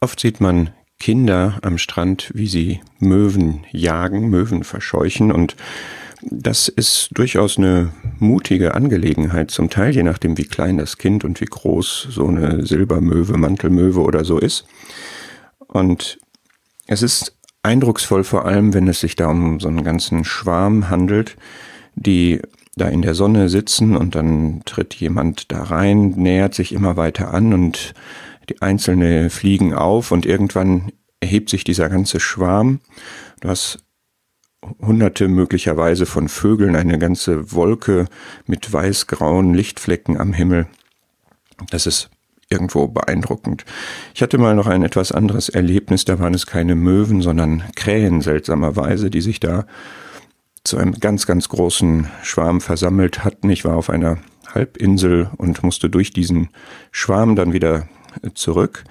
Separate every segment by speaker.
Speaker 1: Oft sieht man Kinder am Strand, wie sie Möwen jagen, Möwen verscheuchen und das ist durchaus eine mutige Angelegenheit, zum Teil je nachdem, wie klein das Kind und wie groß so eine Silbermöwe, Mantelmöwe oder so ist. Und es ist eindrucksvoll vor allem, wenn es sich da um so einen ganzen Schwarm handelt, die da in der Sonne sitzen und dann tritt jemand da rein, nähert sich immer weiter an und die einzelne fliegen auf und irgendwann erhebt sich dieser ganze Schwarm. Du hast hunderte möglicherweise von Vögeln, eine ganze Wolke mit weiß-grauen Lichtflecken am Himmel. Das ist irgendwo beeindruckend. Ich hatte mal noch ein etwas anderes Erlebnis, da waren es keine Möwen, sondern Krähen seltsamerweise, die sich da zu einem ganz, ganz großen Schwarm versammelt hatten. Ich war auf einer Halbinsel und musste durch diesen Schwarm dann wieder zurück.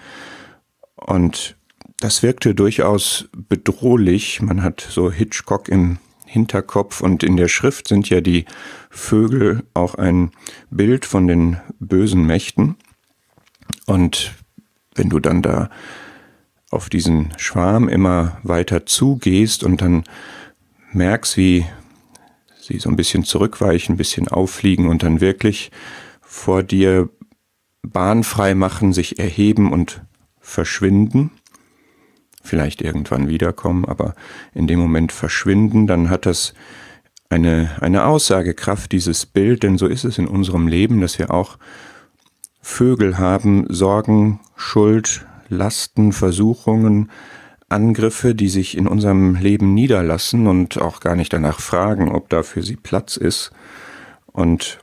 Speaker 1: Und das wirkte durchaus bedrohlich. Man hat so Hitchcock im Hinterkopf und in der Schrift sind ja die Vögel auch ein Bild von den bösen Mächten. Und wenn du dann da auf diesen Schwarm immer weiter zugehst und dann merkst, wie sie so ein bisschen zurückweichen, ein bisschen auffliegen und dann wirklich vor dir Bahn frei machen, sich erheben und verschwinden, vielleicht irgendwann wiederkommen, aber in dem Moment verschwinden, dann hat das eine, eine Aussagekraft, dieses Bild, denn so ist es in unserem Leben, dass wir auch Vögel haben, Sorgen, Schuld, Lasten, Versuchungen, Angriffe, die sich in unserem Leben niederlassen und auch gar nicht danach fragen, ob da für sie Platz ist. Und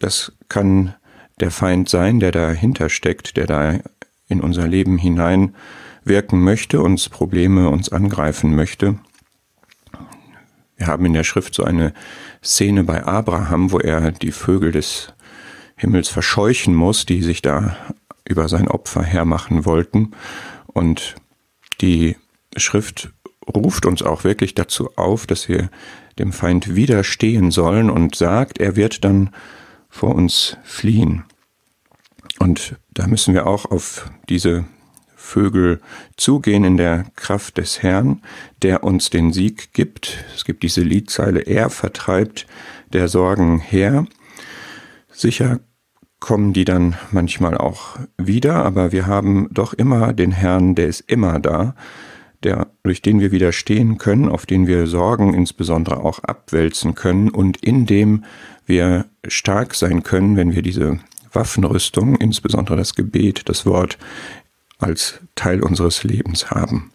Speaker 1: das kann der Feind sein, der dahinter steckt, der da in unser Leben hinein wirken möchte, uns Probleme uns angreifen möchte. Wir haben in der Schrift so eine Szene bei Abraham, wo er die Vögel des Himmels verscheuchen muss, die sich da über sein Opfer hermachen wollten. Und die Schrift ruft uns auch wirklich dazu auf, dass wir dem Feind widerstehen sollen und sagt, er wird dann vor uns fliehen. Und da müssen wir auch auf diese Vögel zugehen in der Kraft des Herrn, der uns den Sieg gibt. Es gibt diese Liedzeile, er vertreibt der Sorgen her. Sicher kommen die dann manchmal auch wieder, aber wir haben doch immer den Herrn, der ist immer da der, durch den wir widerstehen können, auf den wir Sorgen insbesondere auch abwälzen können und in dem wir stark sein können, wenn wir diese Waffenrüstung, insbesondere das Gebet, das Wort, als Teil unseres Lebens haben.